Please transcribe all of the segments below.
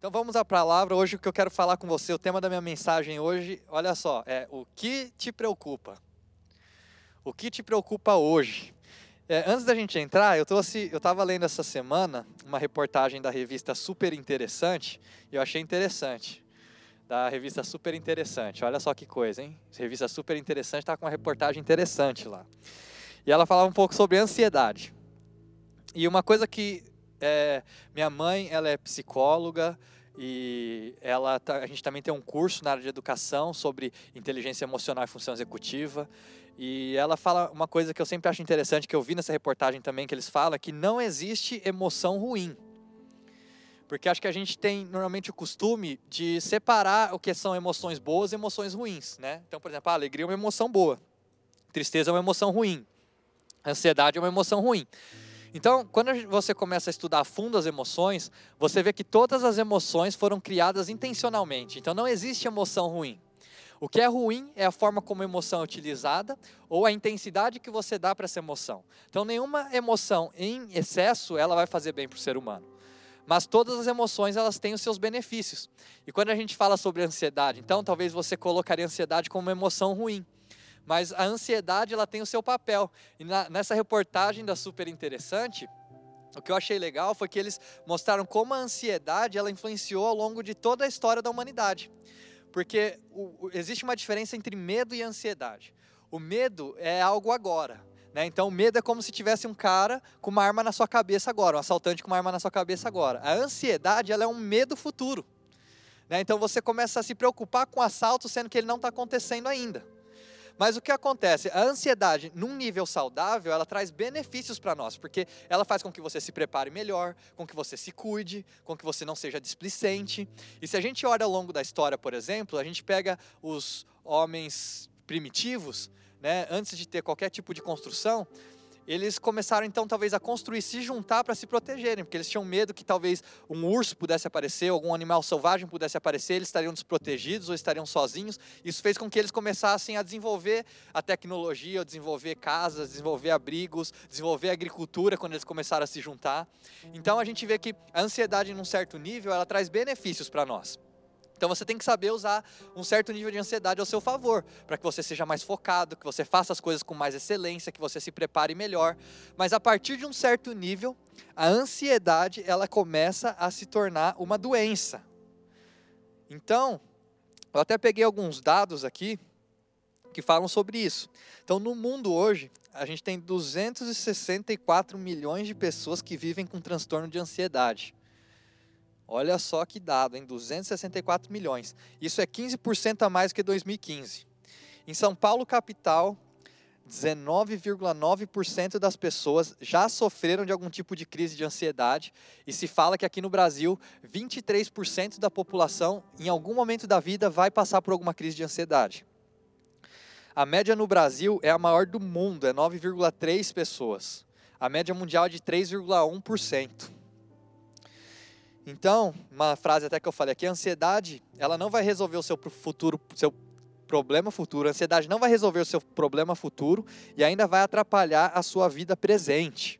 Então vamos à palavra. Hoje o que eu quero falar com você, o tema da minha mensagem hoje, olha só, é o que te preocupa. O que te preocupa hoje? É, antes da gente entrar, eu estava lendo essa semana uma reportagem da revista Super Interessante e eu achei interessante. Da revista Super Interessante. Olha só que coisa, hein? Revista Super Interessante está com uma reportagem interessante lá. E ela falava um pouco sobre ansiedade. E uma coisa que é, minha mãe, ela é psicóloga e ela tá, a gente também tem um curso na área de educação sobre inteligência emocional e função executiva. E ela fala uma coisa que eu sempre acho interessante, que eu vi nessa reportagem também, que eles falam, que não existe emoção ruim. Porque acho que a gente tem normalmente o costume de separar o que são emoções boas e emoções ruins, né? Então, por exemplo, a alegria é uma emoção boa, tristeza é uma emoção ruim, ansiedade é uma emoção ruim. Então, quando você começa a estudar a fundo as emoções, você vê que todas as emoções foram criadas intencionalmente. Então, não existe emoção ruim. O que é ruim é a forma como a emoção é utilizada ou a intensidade que você dá para essa emoção. Então, nenhuma emoção em excesso ela vai fazer bem para o ser humano. Mas todas as emoções elas têm os seus benefícios. E quando a gente fala sobre ansiedade, então talvez você colocaria a ansiedade como uma emoção ruim mas a ansiedade ela tem o seu papel. E na, nessa reportagem da Super Interessante, o que eu achei legal foi que eles mostraram como a ansiedade ela influenciou ao longo de toda a história da humanidade. Porque o, o, existe uma diferença entre medo e ansiedade. O medo é algo agora. Né? Então, o medo é como se tivesse um cara com uma arma na sua cabeça agora, um assaltante com uma arma na sua cabeça agora. A ansiedade ela é um medo futuro. Né? Então, você começa a se preocupar com o assalto, sendo que ele não está acontecendo ainda. Mas o que acontece? A ansiedade, num nível saudável, ela traz benefícios para nós, porque ela faz com que você se prepare melhor, com que você se cuide, com que você não seja displicente. E se a gente olha ao longo da história, por exemplo, a gente pega os homens primitivos, né, antes de ter qualquer tipo de construção, eles começaram então talvez a construir, se juntar para se protegerem, porque eles tinham medo que talvez um urso pudesse aparecer, algum animal selvagem pudesse aparecer, eles estariam desprotegidos ou estariam sozinhos. Isso fez com que eles começassem a desenvolver a tecnologia, desenvolver casas, desenvolver abrigos, desenvolver agricultura quando eles começaram a se juntar. Então a gente vê que a ansiedade num certo nível, ela traz benefícios para nós. Então você tem que saber usar um certo nível de ansiedade ao seu favor, para que você seja mais focado, que você faça as coisas com mais excelência, que você se prepare melhor. Mas a partir de um certo nível, a ansiedade ela começa a se tornar uma doença. Então, eu até peguei alguns dados aqui que falam sobre isso. Então, no mundo hoje, a gente tem 264 milhões de pessoas que vivem com transtorno de ansiedade. Olha só que dado, em 264 milhões. Isso é 15% a mais que 2015. Em São Paulo, capital, 19,9% das pessoas já sofreram de algum tipo de crise de ansiedade e se fala que aqui no Brasil 23% da população em algum momento da vida vai passar por alguma crise de ansiedade. A média no Brasil é a maior do mundo, é 9,3 pessoas. A média mundial é de 3,1%. Então, uma frase até que eu falei aqui, a ansiedade, ela não vai resolver o seu futuro, seu problema futuro. A ansiedade não vai resolver o seu problema futuro e ainda vai atrapalhar a sua vida presente.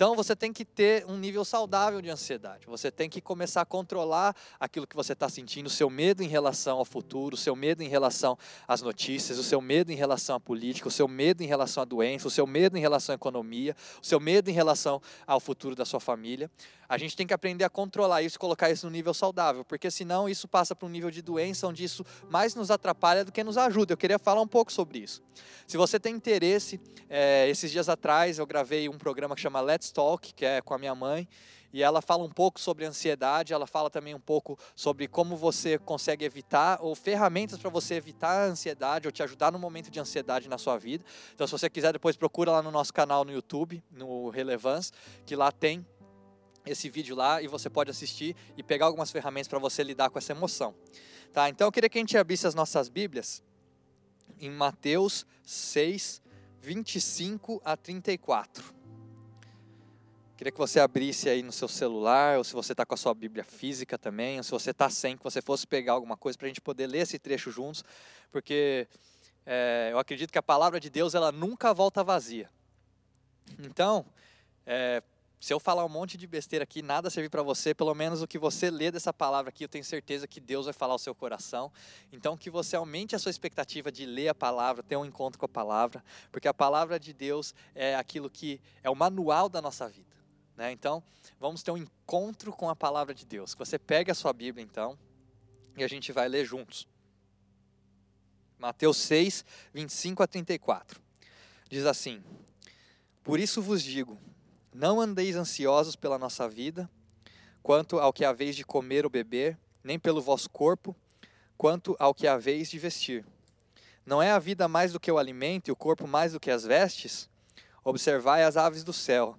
Então você tem que ter um nível saudável de ansiedade. Você tem que começar a controlar aquilo que você está sentindo, o seu medo em relação ao futuro, o seu medo em relação às notícias, o seu medo em relação à política, o seu medo em relação à doença, o seu medo em relação à economia, o seu medo em relação ao futuro da sua família. A gente tem que aprender a controlar isso colocar isso no nível saudável, porque senão isso passa para um nível de doença onde isso mais nos atrapalha do que nos ajuda. Eu queria falar um pouco sobre isso. Se você tem interesse, é, esses dias atrás eu gravei um programa que chama Let's Talk, que é com a minha mãe, e ela fala um pouco sobre ansiedade, ela fala também um pouco sobre como você consegue evitar, ou ferramentas para você evitar a ansiedade, ou te ajudar no momento de ansiedade na sua vida. Então, se você quiser, depois procura lá no nosso canal no YouTube, no Relevance, que lá tem esse vídeo lá e você pode assistir e pegar algumas ferramentas para você lidar com essa emoção. Tá? Então eu queria que a gente abrisse as nossas Bíblias em Mateus 6, 25 a 34. Queria que você abrisse aí no seu celular, ou se você está com a sua Bíblia física também, ou se você está sem, que você fosse pegar alguma coisa para a gente poder ler esse trecho juntos, porque é, eu acredito que a palavra de Deus ela nunca volta vazia. Então, é, se eu falar um monte de besteira aqui, nada servir para você, pelo menos o que você lê dessa palavra aqui, eu tenho certeza que Deus vai falar ao seu coração. Então, que você aumente a sua expectativa de ler a palavra, ter um encontro com a palavra, porque a palavra de Deus é aquilo que é o manual da nossa vida. Né? Então, vamos ter um encontro com a palavra de Deus. Você pega a sua Bíblia, então, e a gente vai ler juntos. Mateus 6, 25 a 34. Diz assim: Por isso vos digo não andeis ansiosos pela nossa vida, quanto ao que haveis de comer ou beber, nem pelo vosso corpo, quanto ao que haveis de vestir. Não é a vida mais do que o alimento e o corpo mais do que as vestes? Observai as aves do céu,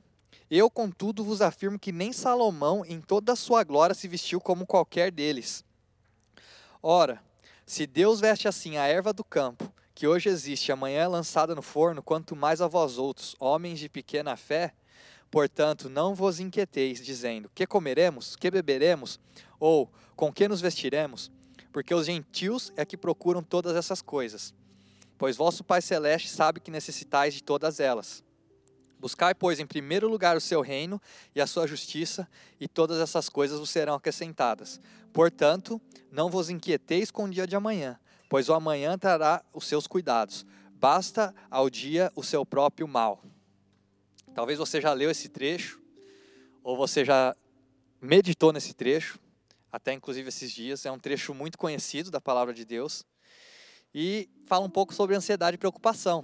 Eu, contudo, vos afirmo que nem Salomão, em toda a sua glória, se vestiu como qualquer deles. Ora, se Deus veste assim a erva do campo, que hoje existe amanhã é lançada no forno, quanto mais a vós outros, homens de pequena fé, Portanto, não vos inquieteis, dizendo: Que comeremos? Que beberemos? Ou com que nos vestiremos? Porque os gentios é que procuram todas essas coisas. Pois vosso Pai Celeste sabe que necessitais de todas elas. Buscai, pois, em primeiro lugar o seu reino e a sua justiça, e todas essas coisas vos serão acrescentadas. Portanto, não vos inquieteis com o dia de amanhã, pois o amanhã trará os seus cuidados. Basta ao dia o seu próprio mal. Talvez você já leu esse trecho, ou você já meditou nesse trecho, até inclusive esses dias. É um trecho muito conhecido da palavra de Deus. E fala um pouco sobre ansiedade e preocupação.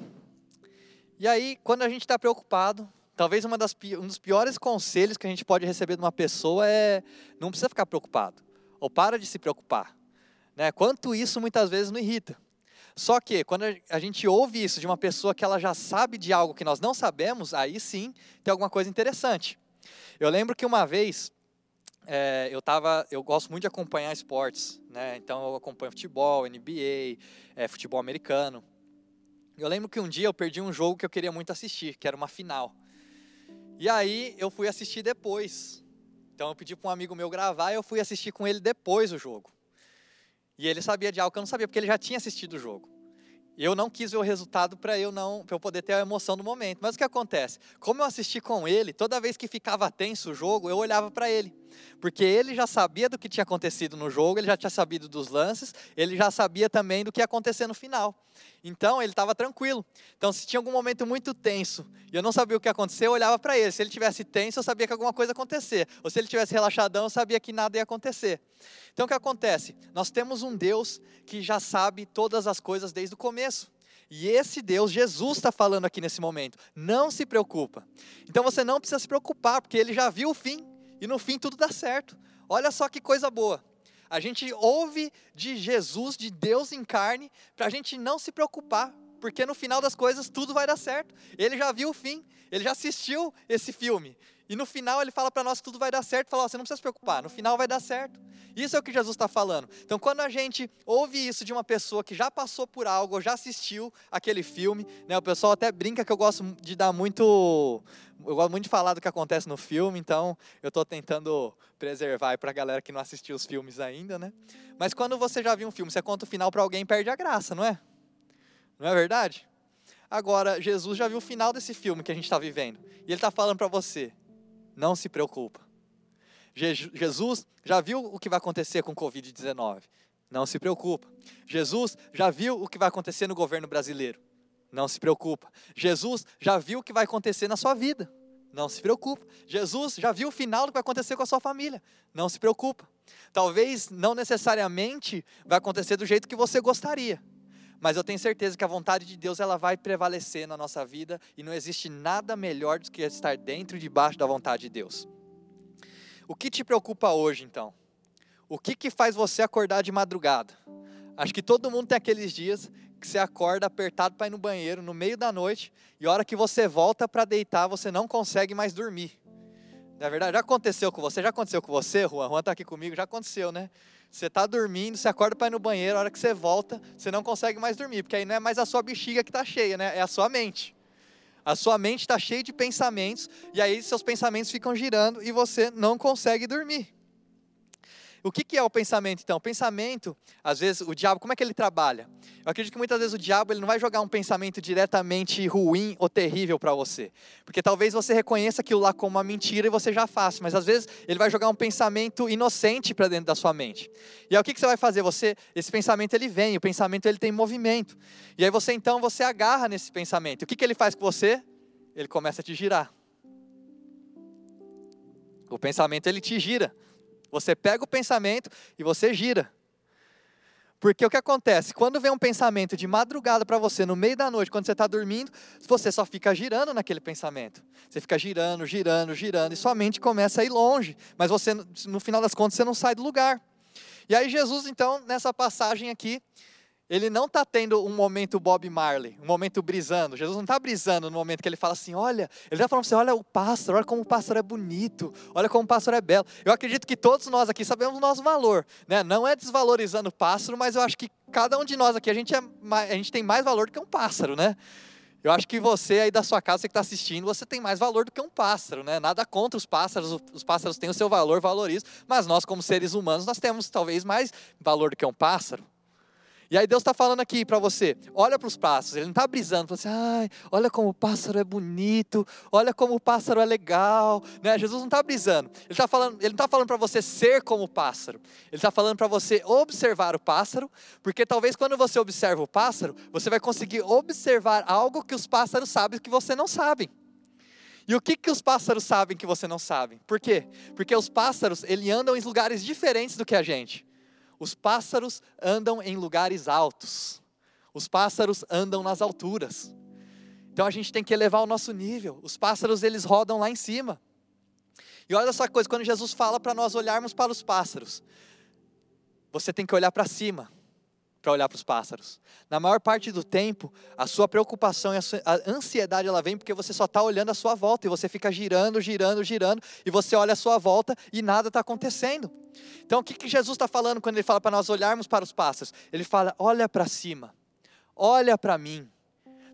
E aí, quando a gente está preocupado, talvez uma das, um dos piores conselhos que a gente pode receber de uma pessoa é: não precisa ficar preocupado, ou para de se preocupar. Né? Quanto isso muitas vezes não irrita. Só que quando a gente ouve isso de uma pessoa que ela já sabe de algo que nós não sabemos, aí sim tem alguma coisa interessante. Eu lembro que uma vez é, eu tava, eu gosto muito de acompanhar esportes, né? Então eu acompanho futebol, NBA, é, futebol americano. Eu lembro que um dia eu perdi um jogo que eu queria muito assistir, que era uma final. E aí eu fui assistir depois. Então eu pedi para um amigo meu gravar e eu fui assistir com ele depois o jogo. E ele sabia de algo que eu não sabia, porque ele já tinha assistido o jogo. Eu não quis ver o resultado para eu não, para eu poder ter a emoção do momento. Mas o que acontece? Como eu assisti com ele, toda vez que ficava tenso o jogo, eu olhava para ele. Porque ele já sabia do que tinha acontecido no jogo, ele já tinha sabido dos lances, ele já sabia também do que ia acontecer no final. Então ele estava tranquilo. Então se tinha algum momento muito tenso e eu não sabia o que ia acontecer, eu olhava para ele. Se ele tivesse tenso, eu sabia que alguma coisa ia acontecer. Ou se ele tivesse relaxadão, eu sabia que nada ia acontecer. Então o que acontece? Nós temos um Deus que já sabe todas as coisas desde o começo. E esse Deus, Jesus está falando aqui nesse momento. Não se preocupa. Então você não precisa se preocupar, porque ele já viu o fim. E no fim tudo dá certo. Olha só que coisa boa. A gente ouve de Jesus, de Deus em carne, para a gente não se preocupar, porque no final das coisas tudo vai dar certo. Ele já viu o fim, ele já assistiu esse filme. E no final ele fala para nós que tudo vai dar certo, fala, você não precisa se preocupar, no final vai dar certo. Isso é o que Jesus está falando. Então quando a gente ouve isso de uma pessoa que já passou por algo, ou já assistiu aquele filme, né, o pessoal até brinca que eu gosto de dar muito, eu gosto muito de falar do que acontece no filme, então eu estou tentando preservar para a galera que não assistiu os filmes ainda, né? Mas quando você já viu um filme, você conta o final para alguém, perde a graça, não é? Não é verdade? Agora, Jesus já viu o final desse filme que a gente está vivendo. E ele está falando para você: não se preocupa. Jesus já viu o que vai acontecer com o Covid-19. Não se preocupa. Jesus já viu o que vai acontecer no governo brasileiro. Não se preocupa. Jesus já viu o que vai acontecer na sua vida. Não se preocupa. Jesus já viu o final do que vai acontecer com a sua família. Não se preocupa. Talvez não necessariamente vai acontecer do jeito que você gostaria, mas eu tenho certeza que a vontade de Deus ela vai prevalecer na nossa vida e não existe nada melhor do que estar dentro e debaixo da vontade de Deus. O que te preocupa hoje, então? O que, que faz você acordar de madrugada? Acho que todo mundo tem aqueles dias que você acorda apertado para ir no banheiro no meio da noite e a hora que você volta para deitar você não consegue mais dormir. Na é verdade, já aconteceu com você? Já aconteceu com você, Juan? Juan está aqui comigo, já aconteceu, né? Você está dormindo, você acorda para ir no banheiro, a hora que você volta, você não consegue mais dormir, porque aí não é mais a sua bexiga que está cheia, né? É a sua mente. A sua mente está cheia de pensamentos, e aí seus pensamentos ficam girando e você não consegue dormir. O que, que é o pensamento, então? O pensamento, às vezes, o diabo, como é que ele trabalha? Eu acredito que muitas vezes o diabo ele não vai jogar um pensamento diretamente ruim ou terrível para você. Porque talvez você reconheça aquilo lá como uma mentira e você já faça, mas às vezes ele vai jogar um pensamento inocente para dentro da sua mente. E aí o que, que você vai fazer? Você, esse pensamento ele vem, o pensamento ele tem movimento. E aí você então, você agarra nesse pensamento. O que, que ele faz com você? Ele começa a te girar. O pensamento ele te gira. Você pega o pensamento e você gira. Porque o que acontece? Quando vem um pensamento de madrugada para você, no meio da noite, quando você está dormindo, você só fica girando naquele pensamento. Você fica girando, girando, girando, e sua mente começa a ir longe. Mas você, no final das contas, você não sai do lugar. E aí, Jesus, então, nessa passagem aqui, ele não está tendo um momento Bob Marley, um momento brisando. Jesus não está brisando no momento que ele fala assim: olha, ele está falando você: olha o pássaro, olha como o pássaro é bonito, olha como o pássaro é belo. Eu acredito que todos nós aqui sabemos o nosso valor. Né? Não é desvalorizando o pássaro, mas eu acho que cada um de nós aqui, a gente, é, a gente tem mais valor do que um pássaro, né? Eu acho que você aí da sua casa, você que está assistindo, você tem mais valor do que um pássaro, né? Nada contra os pássaros, os pássaros têm o seu valor, valorizo, mas nós, como seres humanos, nós temos talvez mais valor do que um pássaro. E aí Deus está falando aqui para você, olha para os pássaros, Ele não está brisando, falando assim, olha como o pássaro é bonito, olha como o pássaro é legal, né? Jesus não está brisando, Ele está falando, Ele não está falando para você ser como o pássaro, Ele está falando para você observar o pássaro, porque talvez quando você observa o pássaro, você vai conseguir observar algo que os pássaros sabem que você não sabe. E o que, que os pássaros sabem que você não sabe? Por quê? Porque os pássaros, eles andam em lugares diferentes do que a gente. Os pássaros andam em lugares altos. Os pássaros andam nas alturas. Então a gente tem que elevar o nosso nível. Os pássaros eles rodam lá em cima. E olha essa coisa, quando Jesus fala para nós olharmos para os pássaros, você tem que olhar para cima para olhar para os pássaros. Na maior parte do tempo, a sua preocupação e a, sua, a ansiedade ela vem porque você só está olhando a sua volta e você fica girando, girando, girando e você olha a sua volta e nada está acontecendo. Então, o que, que Jesus está falando quando ele fala para nós olharmos para os pássaros? Ele fala: olha para cima, olha para mim.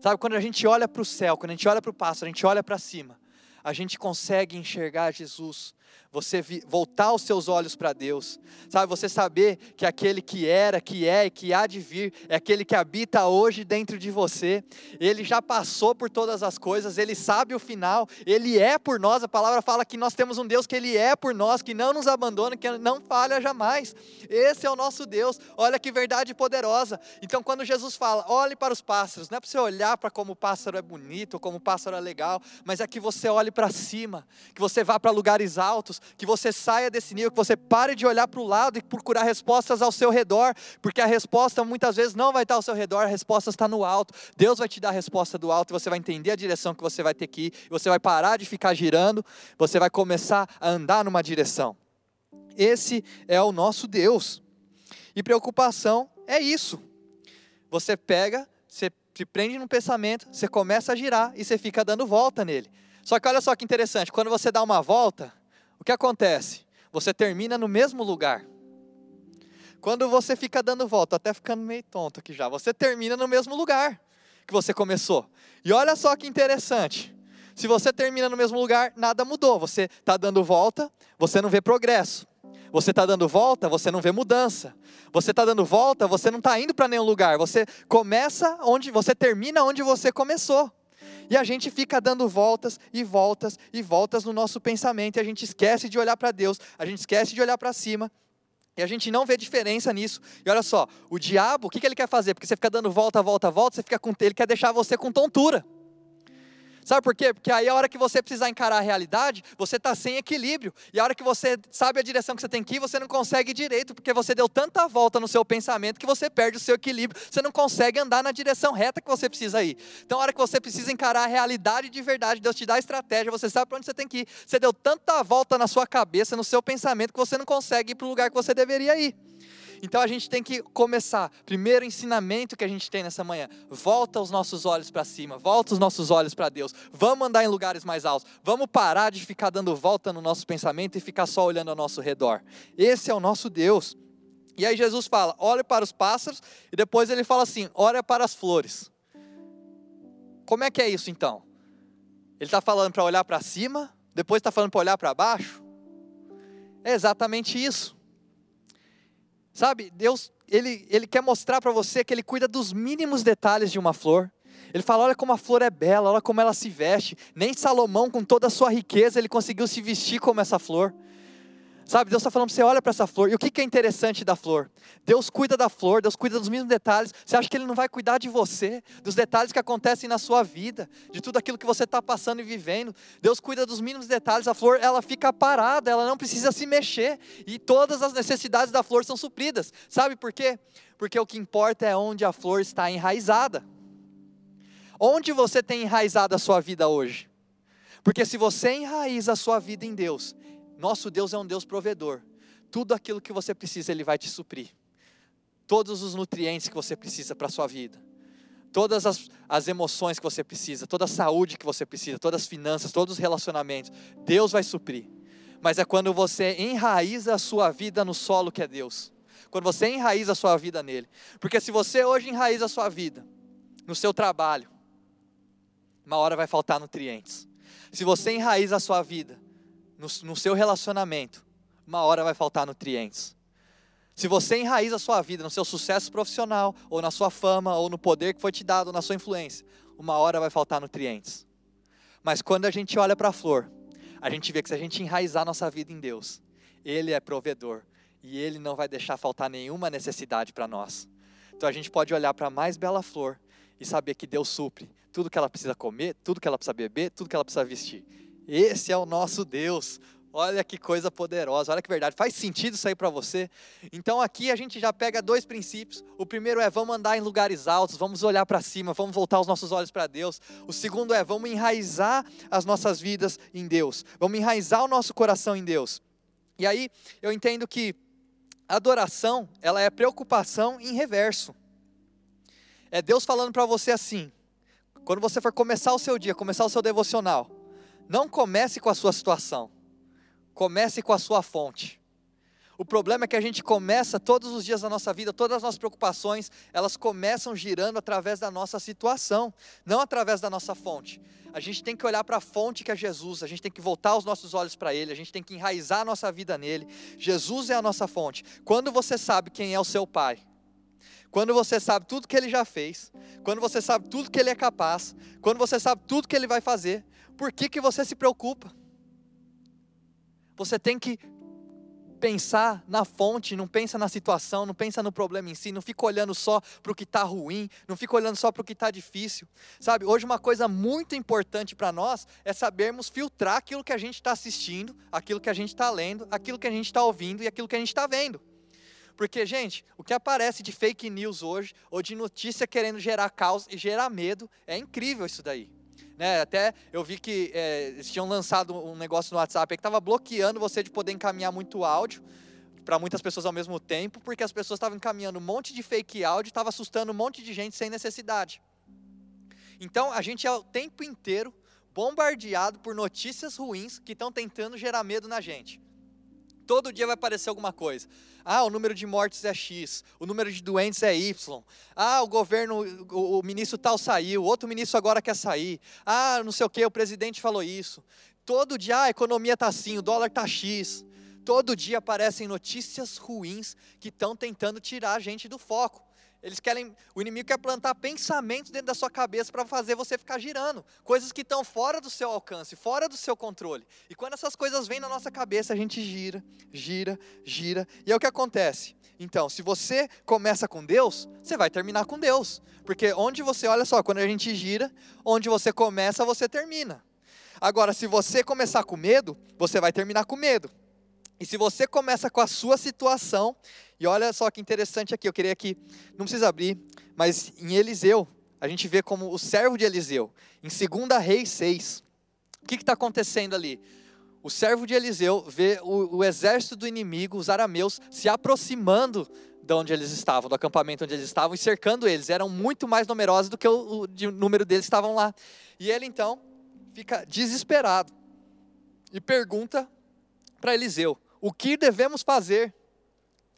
Sabe, quando a gente olha para o céu, quando a gente olha para o pássaro, a gente olha para cima, a gente consegue enxergar Jesus, você voltar os seus olhos para Deus, sabe? Você saber que aquele que era, que é e que há de vir é aquele que habita hoje dentro de você. Ele já passou por todas as coisas, ele sabe o final, ele é por nós. A palavra fala que nós temos um Deus que ele é por nós, que não nos abandona, que não falha jamais. Esse é o nosso Deus. Olha que verdade poderosa. Então, quando Jesus fala, olhe para os pássaros, não é para você olhar para como o pássaro é bonito, como o pássaro é legal, mas é que você olhe para cima, que você vá para lugares altos, que você saia desse nível, que você pare de olhar para o lado e procurar respostas ao seu redor, porque a resposta muitas vezes não vai estar ao seu redor, a resposta está no alto. Deus vai te dar a resposta do alto e você vai entender a direção que você vai ter que ir, você vai parar de ficar girando, você vai começar a andar numa direção. Esse é o nosso Deus. E preocupação é isso. Você pega, você se prende num pensamento, você começa a girar e você fica dando volta nele. Só que olha só que interessante, quando você dá uma volta, o que acontece? Você termina no mesmo lugar. Quando você fica dando volta, até ficando meio tonto aqui já, você termina no mesmo lugar que você começou. E olha só que interessante. Se você termina no mesmo lugar, nada mudou. Você está dando volta, você não vê progresso. Você está dando volta, você não vê mudança. Você está dando volta, você não está indo para nenhum lugar. Você começa onde, você termina onde você começou. E a gente fica dando voltas e voltas e voltas no nosso pensamento, e a gente esquece de olhar para Deus, a gente esquece de olhar para cima, e a gente não vê diferença nisso. E olha só, o diabo, o que, que ele quer fazer? Porque você fica dando volta, volta, volta, você fica com, ele quer deixar você com tontura. Sabe por quê? Porque aí a hora que você precisar encarar a realidade, você está sem equilíbrio. E a hora que você sabe a direção que você tem que ir, você não consegue direito, porque você deu tanta volta no seu pensamento que você perde o seu equilíbrio. Você não consegue andar na direção reta que você precisa ir. Então, a hora que você precisa encarar a realidade de verdade, Deus te dá a estratégia, você sabe para onde você tem que ir. Você deu tanta volta na sua cabeça, no seu pensamento, que você não consegue ir para o lugar que você deveria ir. Então a gente tem que começar. Primeiro ensinamento que a gente tem nessa manhã: volta os nossos olhos para cima, volta os nossos olhos para Deus. Vamos andar em lugares mais altos. Vamos parar de ficar dando volta no nosso pensamento e ficar só olhando ao nosso redor. Esse é o nosso Deus. E aí Jesus fala: olhe para os pássaros, e depois ele fala assim: olha para as flores. Como é que é isso então? Ele está falando para olhar para cima, depois está falando para olhar para baixo? É exatamente isso. Sabe, Deus, ele, ele quer mostrar para você que Ele cuida dos mínimos detalhes de uma flor. Ele fala: olha como a flor é bela, olha como ela se veste. Nem Salomão, com toda a sua riqueza, ele conseguiu se vestir como essa flor. Sabe, Deus está falando para você, olha para essa flor. E o que, que é interessante da flor? Deus cuida da flor, Deus cuida dos mínimos detalhes. Você acha que Ele não vai cuidar de você, dos detalhes que acontecem na sua vida, de tudo aquilo que você está passando e vivendo? Deus cuida dos mínimos detalhes. A flor, ela fica parada, ela não precisa se mexer. E todas as necessidades da flor são supridas. Sabe por quê? Porque o que importa é onde a flor está enraizada. Onde você tem enraizado a sua vida hoje? Porque se você enraiza a sua vida em Deus, nosso Deus é um Deus provedor. Tudo aquilo que você precisa, Ele vai te suprir. Todos os nutrientes que você precisa para a sua vida. Todas as, as emoções que você precisa, toda a saúde que você precisa, todas as finanças, todos os relacionamentos. Deus vai suprir. Mas é quando você enraiza a sua vida no solo que é Deus. Quando você enraiza a sua vida nele. Porque se você hoje enraiza a sua vida no seu trabalho, uma hora vai faltar nutrientes. Se você enraiza a sua vida no, no seu relacionamento, uma hora vai faltar nutrientes. Se você enraiza a sua vida no seu sucesso profissional, ou na sua fama, ou no poder que foi te dado, ou na sua influência, uma hora vai faltar nutrientes. Mas quando a gente olha para a flor, a gente vê que se a gente enraizar nossa vida em Deus, Ele é provedor e Ele não vai deixar faltar nenhuma necessidade para nós. Então a gente pode olhar para a mais bela flor e saber que Deus supre tudo que ela precisa comer, tudo que ela precisa beber, tudo que ela precisa vestir. Esse é o nosso Deus. Olha que coisa poderosa, olha que verdade. Faz sentido isso aí para você? Então aqui a gente já pega dois princípios. O primeiro é vamos andar em lugares altos, vamos olhar para cima, vamos voltar os nossos olhos para Deus. O segundo é vamos enraizar as nossas vidas em Deus. Vamos enraizar o nosso coração em Deus. E aí eu entendo que adoração, ela é preocupação em reverso. É Deus falando para você assim: quando você for começar o seu dia, começar o seu devocional, não comece com a sua situação, comece com a sua fonte. O problema é que a gente começa todos os dias da nossa vida, todas as nossas preocupações, elas começam girando através da nossa situação, não através da nossa fonte. A gente tem que olhar para a fonte que é Jesus, a gente tem que voltar os nossos olhos para Ele, a gente tem que enraizar a nossa vida nele. Jesus é a nossa fonte. Quando você sabe quem é o seu Pai, quando você sabe tudo que Ele já fez, quando você sabe tudo que Ele é capaz, quando você sabe tudo que Ele vai fazer, por que, que você se preocupa? Você tem que pensar na fonte, não pensa na situação, não pensa no problema em si, não fica olhando só para o que está ruim, não fica olhando só para o que está difícil. Sabe, hoje uma coisa muito importante para nós é sabermos filtrar aquilo que a gente está assistindo, aquilo que a gente está lendo, aquilo que a gente está ouvindo e aquilo que a gente está vendo. Porque, gente, o que aparece de fake news hoje, ou de notícia querendo gerar caos e gerar medo, é incrível isso daí. Né? Até eu vi que é, eles tinham lançado um negócio no WhatsApp que estava bloqueando você de poder encaminhar muito áudio para muitas pessoas ao mesmo tempo, porque as pessoas estavam encaminhando um monte de fake áudio, estava assustando um monte de gente sem necessidade. Então a gente é o tempo inteiro bombardeado por notícias ruins que estão tentando gerar medo na gente. Todo dia vai aparecer alguma coisa. Ah, o número de mortes é X, o número de doentes é Y. Ah, o governo, o, ministro tal saiu, outro ministro agora quer sair. Ah, não sei o que, o presidente falou isso. Todo dia ah, a economia está assim, o dólar está X. Todo dia aparecem notícias ruins que estão tentando tirar a gente do foco. Eles querem, o inimigo quer plantar pensamentos dentro da sua cabeça para fazer você ficar girando, coisas que estão fora do seu alcance, fora do seu controle. E quando essas coisas vêm na nossa cabeça, a gente gira, gira, gira, e é o que acontece. Então, se você começa com Deus, você vai terminar com Deus, porque onde você, olha só, quando a gente gira, onde você começa, você termina. Agora, se você começar com medo, você vai terminar com medo. E se você começa com a sua situação, e olha só que interessante aqui, eu queria que, não precisa abrir, mas em Eliseu, a gente vê como o servo de Eliseu, em 2 Reis 6. O que está acontecendo ali? O servo de Eliseu vê o, o, exército do inimigo, os arameus, se aproximando de onde eles estavam, do acampamento onde eles estavam, e cercando eles. Eram muito mais numerosos do que o, o, número deles estavam lá. E ele então fica desesperado e pergunta para Eliseu: O que devemos fazer?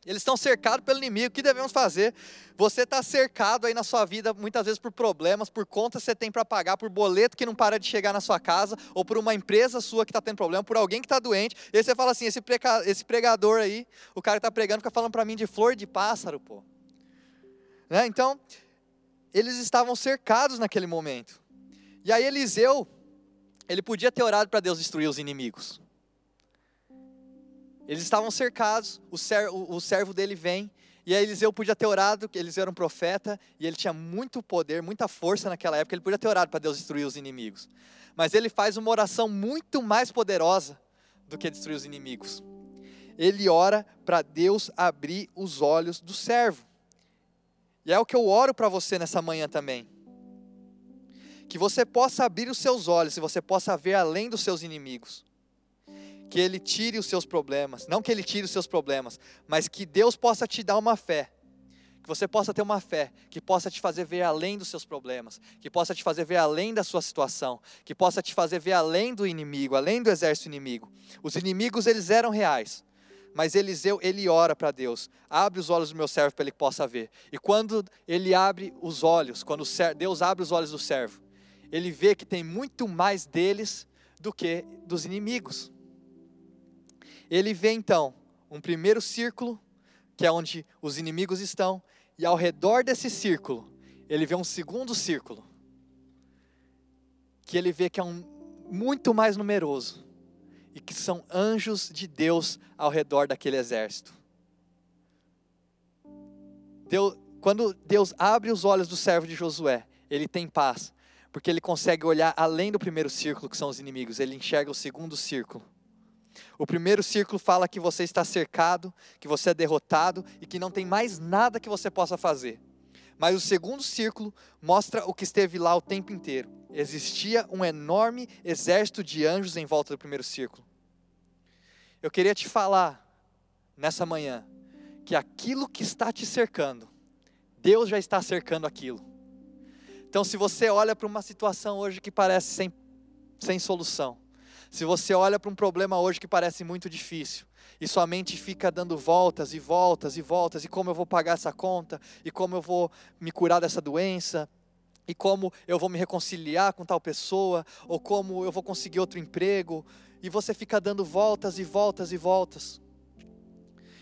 Eles estão cercados pelo inimigo. O que devemos fazer? Você está cercado aí na sua vida, muitas vezes por problemas, por contas que você tem para pagar, por boleto que não para de chegar na sua casa, ou por uma empresa sua que está tendo problema, por alguém que está doente. E aí você fala assim: esse, esse pregador aí, o cara que está pregando, fica falando para mim de flor de pássaro, pô. Né? Então, eles estavam cercados naquele momento. E aí Eliseu, ele podia ter orado para Deus destruir os inimigos. Eles estavam cercados, o servo, o servo dele vem, e aí Eliseu podia ter orado, Eliseu era um profeta, e ele tinha muito poder, muita força naquela época, ele podia ter orado para Deus destruir os inimigos. Mas ele faz uma oração muito mais poderosa do que destruir os inimigos. Ele ora para Deus abrir os olhos do servo. E é o que eu oro para você nessa manhã também. Que você possa abrir os seus olhos e você possa ver além dos seus inimigos que Ele tire os seus problemas, não que Ele tire os seus problemas, mas que Deus possa te dar uma fé, que você possa ter uma fé, que possa te fazer ver além dos seus problemas, que possa te fazer ver além da sua situação, que possa te fazer ver além do inimigo, além do exército inimigo. Os inimigos, eles eram reais, mas Eliseu, ele ora para Deus, abre os olhos do meu servo para ele possa ver. E quando ele abre os olhos, quando Deus abre os olhos do servo, ele vê que tem muito mais deles do que dos inimigos. Ele vê então um primeiro círculo, que é onde os inimigos estão, e ao redor desse círculo, ele vê um segundo círculo, que ele vê que é um muito mais numeroso, e que são anjos de Deus ao redor daquele exército. Deus, quando Deus abre os olhos do servo de Josué, ele tem paz, porque ele consegue olhar além do primeiro círculo, que são os inimigos, ele enxerga o segundo círculo o primeiro círculo fala que você está cercado, que você é derrotado e que não tem mais nada que você possa fazer. Mas o segundo círculo mostra o que esteve lá o tempo inteiro. Existia um enorme exército de anjos em volta do primeiro círculo. Eu queria te falar nessa manhã que aquilo que está te cercando, Deus já está cercando aquilo. Então, se você olha para uma situação hoje que parece sem, sem solução, se você olha para um problema hoje que parece muito difícil, e sua mente fica dando voltas e voltas e voltas, e como eu vou pagar essa conta, e como eu vou me curar dessa doença, e como eu vou me reconciliar com tal pessoa, ou como eu vou conseguir outro emprego, e você fica dando voltas e voltas e voltas.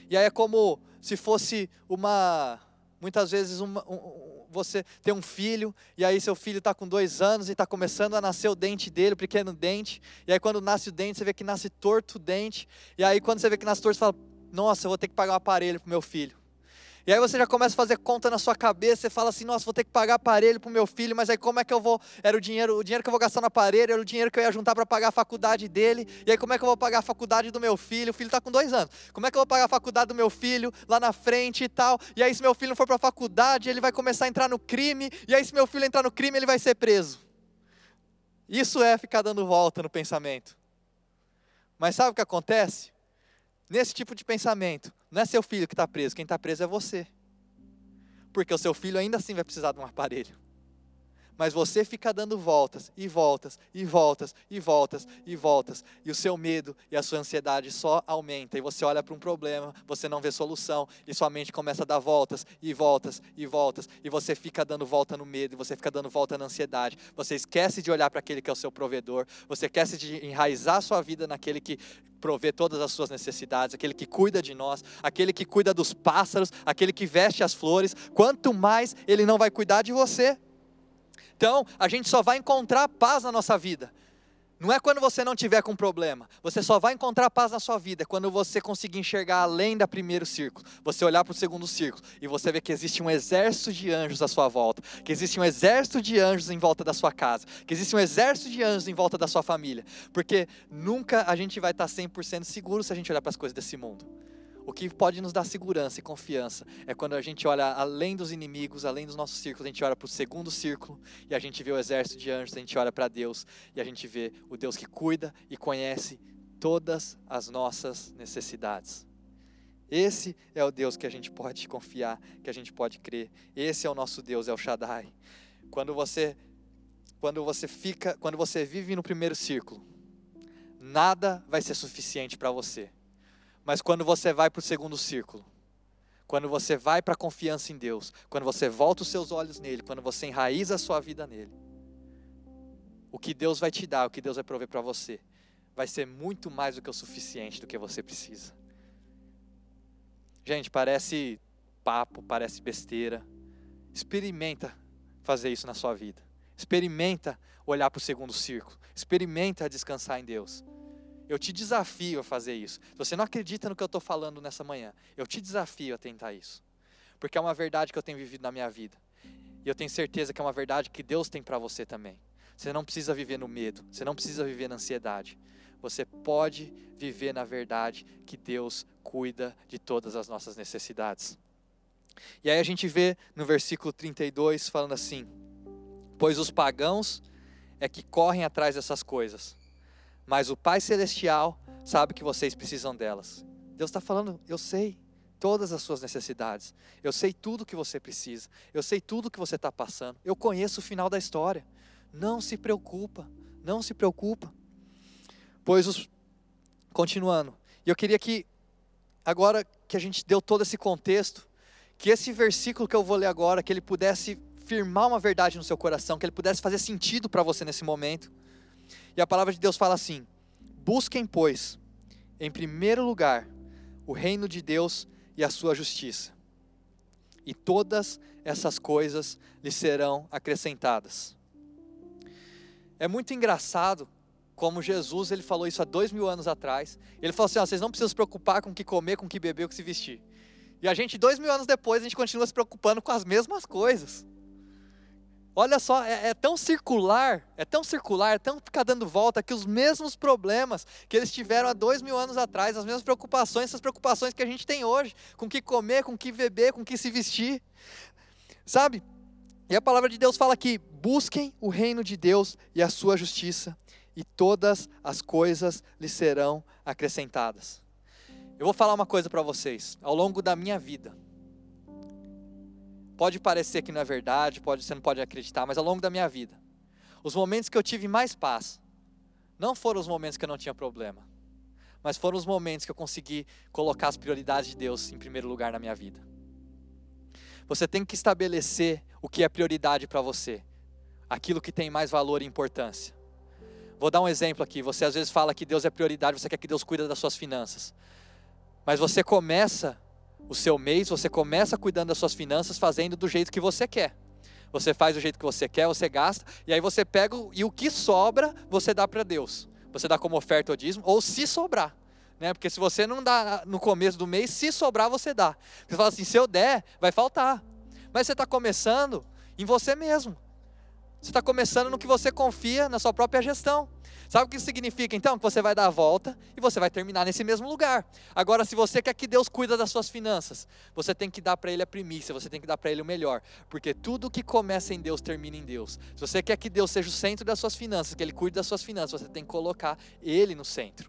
E aí é como se fosse uma, muitas vezes, uma, um, você tem um filho, e aí seu filho está com dois anos e está começando a nascer o dente dele, o pequeno dente, e aí quando nasce o dente, você vê que nasce torto o dente, e aí quando você vê que nasce torto, você fala, nossa, eu vou ter que pagar um aparelho para meu filho. E aí você já começa a fazer conta na sua cabeça, você fala assim, nossa, vou ter que pagar aparelho para o meu filho, mas aí como é que eu vou, era o dinheiro, o dinheiro que eu vou gastar no aparelho, era o dinheiro que eu ia juntar para pagar a faculdade dele, e aí como é que eu vou pagar a faculdade do meu filho, o filho está com dois anos, como é que eu vou pagar a faculdade do meu filho lá na frente e tal, e aí se meu filho não for para a faculdade, ele vai começar a entrar no crime, e aí se meu filho entrar no crime, ele vai ser preso. Isso é ficar dando volta no pensamento. Mas sabe o que acontece? Nesse tipo de pensamento, não é seu filho que está preso, quem está preso é você. Porque o seu filho ainda assim vai precisar de um aparelho mas você fica dando voltas e voltas e voltas e voltas e voltas, e o seu medo e a sua ansiedade só aumenta, e você olha para um problema, você não vê solução, e sua mente começa a dar voltas e voltas e voltas, e você fica dando volta no medo, e você fica dando volta na ansiedade, você esquece de olhar para aquele que é o seu provedor, você esquece de enraizar sua vida naquele que provê todas as suas necessidades, aquele que cuida de nós, aquele que cuida dos pássaros, aquele que veste as flores, quanto mais ele não vai cuidar de você. Então, a gente só vai encontrar paz na nossa vida. Não é quando você não tiver com problema. Você só vai encontrar paz na sua vida quando você conseguir enxergar além da primeiro círculo. Você olhar para o segundo círculo e você ver que existe um exército de anjos à sua volta, que existe um exército de anjos em volta da sua casa, que existe um exército de anjos em volta da sua família. Porque nunca a gente vai estar 100% seguro se a gente olhar para as coisas desse mundo. O que pode nos dar segurança e confiança é quando a gente olha além dos inimigos, além dos nossos círculos, a gente olha para o segundo círculo e a gente vê o exército de anjos, a gente olha para Deus e a gente vê o Deus que cuida e conhece todas as nossas necessidades. Esse é o Deus que a gente pode confiar, que a gente pode crer. Esse é o nosso Deus, é o Shaddai. Quando você quando você fica, quando você vive no primeiro círculo, nada vai ser suficiente para você. Mas quando você vai para o segundo círculo, quando você vai para a confiança em Deus, quando você volta os seus olhos nele, quando você enraiza a sua vida nele, o que Deus vai te dar, o que Deus vai prover para você, vai ser muito mais do que o suficiente do que você precisa. Gente, parece papo, parece besteira. Experimenta fazer isso na sua vida. Experimenta olhar para o segundo círculo. Experimenta descansar em Deus. Eu te desafio a fazer isso. Se você não acredita no que eu estou falando nessa manhã, eu te desafio a tentar isso. Porque é uma verdade que eu tenho vivido na minha vida. E eu tenho certeza que é uma verdade que Deus tem para você também. Você não precisa viver no medo, você não precisa viver na ansiedade. Você pode viver na verdade que Deus cuida de todas as nossas necessidades. E aí a gente vê no versículo 32 falando assim: Pois os pagãos é que correm atrás dessas coisas, mas o Pai Celestial sabe que vocês precisam delas. Deus está falando, eu sei todas as suas necessidades, eu sei tudo que você precisa, eu sei tudo que você está passando, eu conheço o final da história. Não se preocupa, não se preocupa. Pois os. Continuando, e eu queria que, agora que a gente deu todo esse contexto, que esse versículo que eu vou ler agora, que ele pudesse firmar uma verdade no seu coração, que ele pudesse fazer sentido para você nesse momento. E a palavra de Deus fala assim: Busquem, pois, em primeiro lugar, o reino de Deus e a sua justiça, e todas essas coisas lhe serão acrescentadas. É muito engraçado como Jesus ele falou isso há dois mil anos atrás. Ele falou assim: ó, vocês não precisam se preocupar com o que comer, com o que beber, com o que se vestir. E a gente, dois mil anos depois, a gente continua se preocupando com as mesmas coisas. Olha só, é, é, tão circular, é tão circular, é tão ficar dando volta que os mesmos problemas que eles tiveram há dois mil anos atrás, as mesmas preocupações, essas preocupações que a gente tem hoje, com o que comer, com o que beber, com o que se vestir, sabe? E a palavra de Deus fala que busquem o reino de Deus e a sua justiça, e todas as coisas lhe serão acrescentadas. Eu vou falar uma coisa para vocês, ao longo da minha vida, Pode parecer que não é verdade, pode, você não pode acreditar, mas ao longo da minha vida, os momentos que eu tive mais paz, não foram os momentos que eu não tinha problema, mas foram os momentos que eu consegui colocar as prioridades de Deus em primeiro lugar na minha vida. Você tem que estabelecer o que é prioridade para você, aquilo que tem mais valor e importância. Vou dar um exemplo aqui. Você às vezes fala que Deus é prioridade, você quer que Deus cuida das suas finanças. Mas você começa o seu mês, você começa cuidando das suas finanças fazendo do jeito que você quer. Você faz do jeito que você quer, você gasta, e aí você pega e o que sobra, você dá para Deus. Você dá como oferta ou dízimo, ou se sobrar. Né? Porque se você não dá no começo do mês, se sobrar, você dá. Você fala assim: se eu der, vai faltar. Mas você está começando em você mesmo. Você está começando no que você confia, na sua própria gestão. Sabe o que isso significa então? Que você vai dar a volta e você vai terminar nesse mesmo lugar. Agora, se você quer que Deus cuida das suas finanças, você tem que dar para Ele a primícia, você tem que dar para Ele o melhor. Porque tudo que começa em Deus termina em Deus. Se você quer que Deus seja o centro das suas finanças, que Ele cuide das suas finanças, você tem que colocar Ele no centro.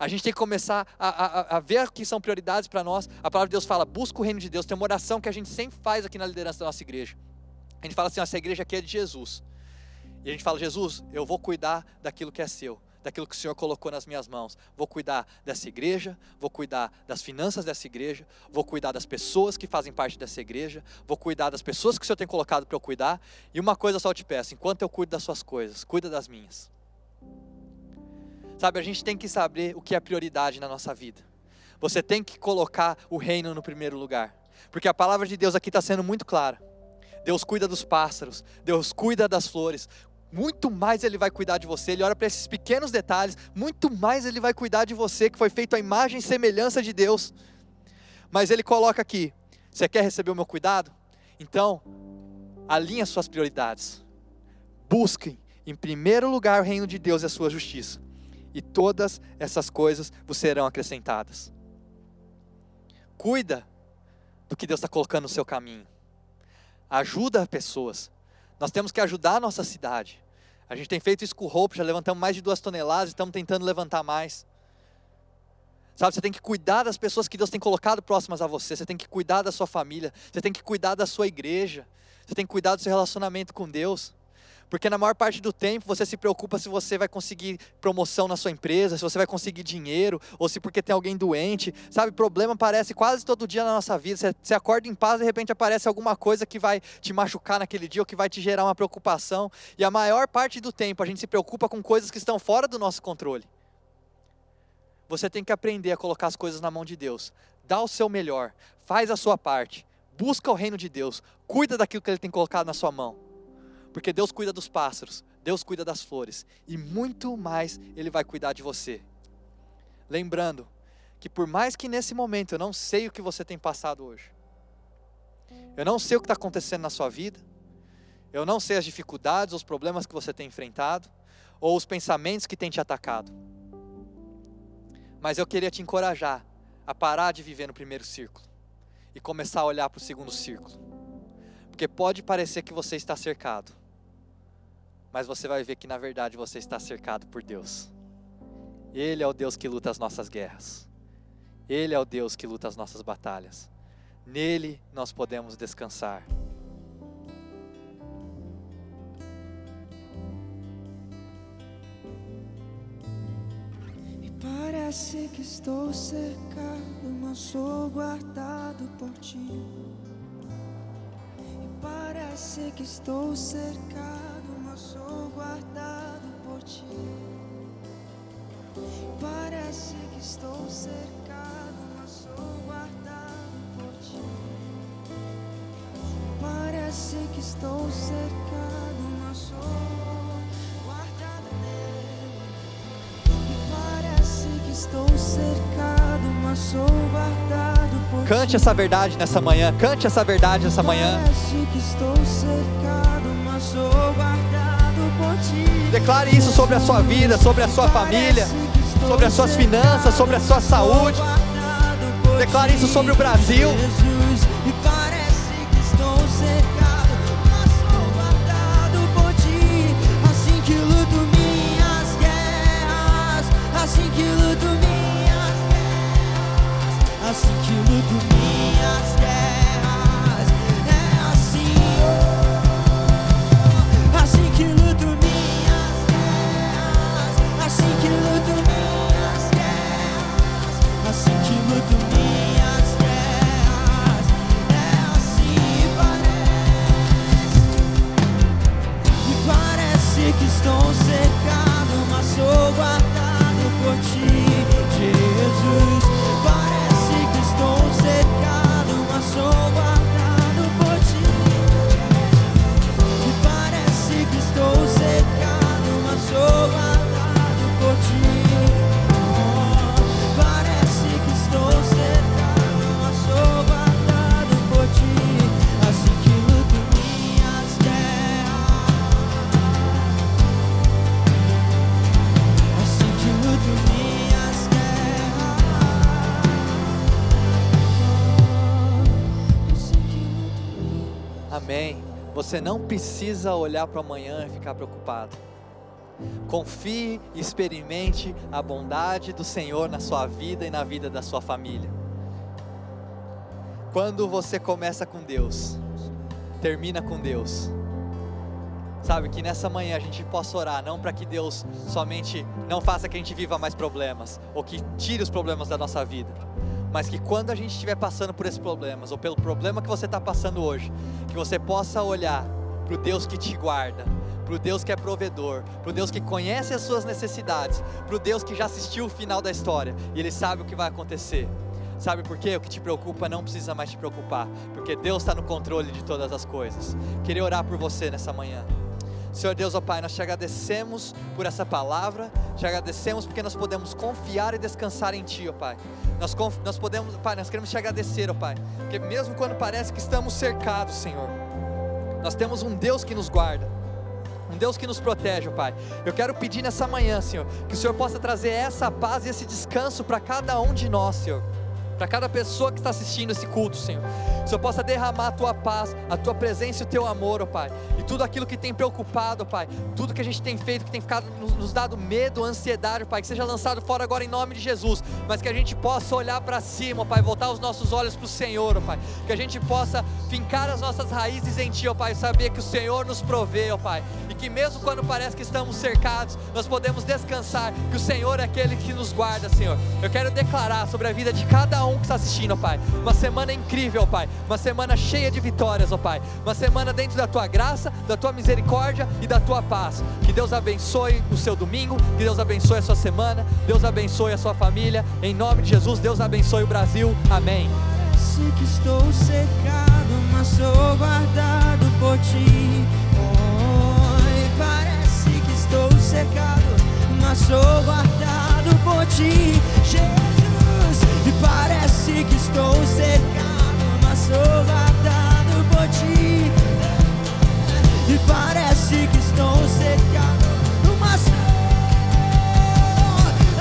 A gente tem que começar a, a, a ver o que são prioridades para nós. A palavra de Deus fala: busca o reino de Deus. Tem uma oração que a gente sempre faz aqui na liderança da nossa igreja. A gente fala assim: essa igreja aqui é de Jesus. E a gente fala: Jesus, eu vou cuidar daquilo que é seu, daquilo que o Senhor colocou nas minhas mãos. Vou cuidar dessa igreja, vou cuidar das finanças dessa igreja, vou cuidar das pessoas que fazem parte dessa igreja, vou cuidar das pessoas que o Senhor tem colocado para eu cuidar. E uma coisa só eu te peço: enquanto eu cuido das suas coisas, cuida das minhas. Sabe, a gente tem que saber o que é prioridade na nossa vida. Você tem que colocar o reino no primeiro lugar, porque a palavra de Deus aqui está sendo muito clara. Deus cuida dos pássaros, Deus cuida das flores. Muito mais Ele vai cuidar de você. Ele olha para esses pequenos detalhes, muito mais Ele vai cuidar de você, que foi feito a imagem e semelhança de Deus. Mas Ele coloca aqui: você quer receber o meu cuidado? Então, alinhe suas prioridades. Busquem, em primeiro lugar, o reino de Deus e a sua justiça. E todas essas coisas vos serão acrescentadas. Cuida do que Deus está colocando no seu caminho ajuda pessoas. Nós temos que ajudar a nossa cidade. A gente tem feito isso com roupa, já levantamos mais de duas toneladas e estamos tentando levantar mais. Sabe, você tem que cuidar das pessoas que Deus tem colocado próximas a você, você tem que cuidar da sua família, você tem que cuidar da sua igreja, você tem que cuidar do seu relacionamento com Deus. Porque na maior parte do tempo você se preocupa se você vai conseguir promoção na sua empresa, se você vai conseguir dinheiro, ou se porque tem alguém doente. Sabe, problema aparece quase todo dia na nossa vida. Você, você acorda em paz de repente aparece alguma coisa que vai te machucar naquele dia ou que vai te gerar uma preocupação. E a maior parte do tempo a gente se preocupa com coisas que estão fora do nosso controle. Você tem que aprender a colocar as coisas na mão de Deus. Dá o seu melhor, faz a sua parte, busca o reino de Deus, cuida daquilo que Ele tem colocado na sua mão. Porque Deus cuida dos pássaros, Deus cuida das flores e muito mais Ele vai cuidar de você. Lembrando que por mais que nesse momento eu não sei o que você tem passado hoje, eu não sei o que está acontecendo na sua vida, eu não sei as dificuldades, os problemas que você tem enfrentado, ou os pensamentos que têm te atacado. Mas eu queria te encorajar a parar de viver no primeiro círculo e começar a olhar para o segundo círculo. Porque pode parecer que você está cercado, mas você vai ver que na verdade você está cercado por Deus. Ele é o Deus que luta as nossas guerras. Ele é o Deus que luta as nossas batalhas. Nele nós podemos descansar. E Parece que estou cercado, mas sou guardado por ti. E parece que estou cercado, mas sou guardado por ti. Parece que estou cercado, mas sou guardado por ti. Parece que estou cercado, mas sou guardado nele. Parece que estou cercado, mas sou guardado por Cante ti. essa verdade nessa manhã, cante essa verdade nessa manhã. Parece que estou cercado, mas sou guardado. Declare isso sobre a sua vida, sobre a sua família, sobre as suas finanças, sobre a sua saúde. Declare isso sobre o Brasil. Assim que luto minhas estou cercado, mas sou guardado por ti, Jesus. Você não precisa olhar para amanhã e ficar preocupado. Confie e experimente a bondade do Senhor na sua vida e na vida da sua família. Quando você começa com Deus, termina com Deus. Sabe, que nessa manhã a gente possa orar, não para que Deus somente não faça que a gente viva mais problemas, ou que tire os problemas da nossa vida, mas que quando a gente estiver passando por esses problemas, ou pelo problema que você está passando hoje, que você possa olhar para o Deus que te guarda, para o Deus que é provedor, para o Deus que conhece as suas necessidades, para o Deus que já assistiu o final da história e Ele sabe o que vai acontecer. Sabe por quê? O que te preocupa não precisa mais te preocupar, porque Deus está no controle de todas as coisas. Queria orar por você nessa manhã. Senhor Deus, ó Pai, nós te agradecemos por essa palavra, te agradecemos porque nós podemos confiar e descansar em Ti, ó Pai. Nós, nós podemos, Pai, nós queremos te agradecer, ó Pai, porque mesmo quando parece que estamos cercados, Senhor, nós temos um Deus que nos guarda. Um Deus que nos protege, ó Pai. Eu quero pedir nessa manhã, Senhor, que o Senhor possa trazer essa paz e esse descanso para cada um de nós, Senhor. Para cada pessoa que está assistindo esse culto, Senhor. Que o Senhor possa derramar a tua paz, a tua presença e o teu amor, ó Pai. E tudo aquilo que tem preocupado, Pai. Tudo que a gente tem feito, que tem ficado nos, dado medo, ansiedade, Pai. Que seja lançado fora agora em nome de Jesus. Mas que a gente possa olhar para cima, ó Pai. Voltar os nossos olhos para o Senhor, ó Pai. Que a gente possa fincar as nossas raízes em Ti, ó Pai. Saber que o Senhor nos provê, ó Pai. E que mesmo quando parece que estamos cercados, nós podemos descansar. Que o Senhor é aquele que nos guarda, Senhor. Eu quero declarar sobre a vida de cada um que está assistindo, ó Pai. Uma semana incrível, ó Pai. Uma semana cheia de vitórias, ó Pai. Uma semana dentro da tua graça, da tua misericórdia e da tua paz. Que Deus abençoe o seu domingo, que Deus abençoe a sua semana, Deus abençoe a sua família. Em nome de Jesus, Deus abençoe o Brasil. Amém. Parece que estou mas sou guardado por ti. Parece que estou cercado, mas sou guardado por ti, Parece que estou cercado, mas sou guardado por ti. E parece que estou cercado, uma sou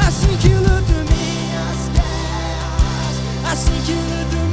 assim que luto minhas guerras, assim que luto minhas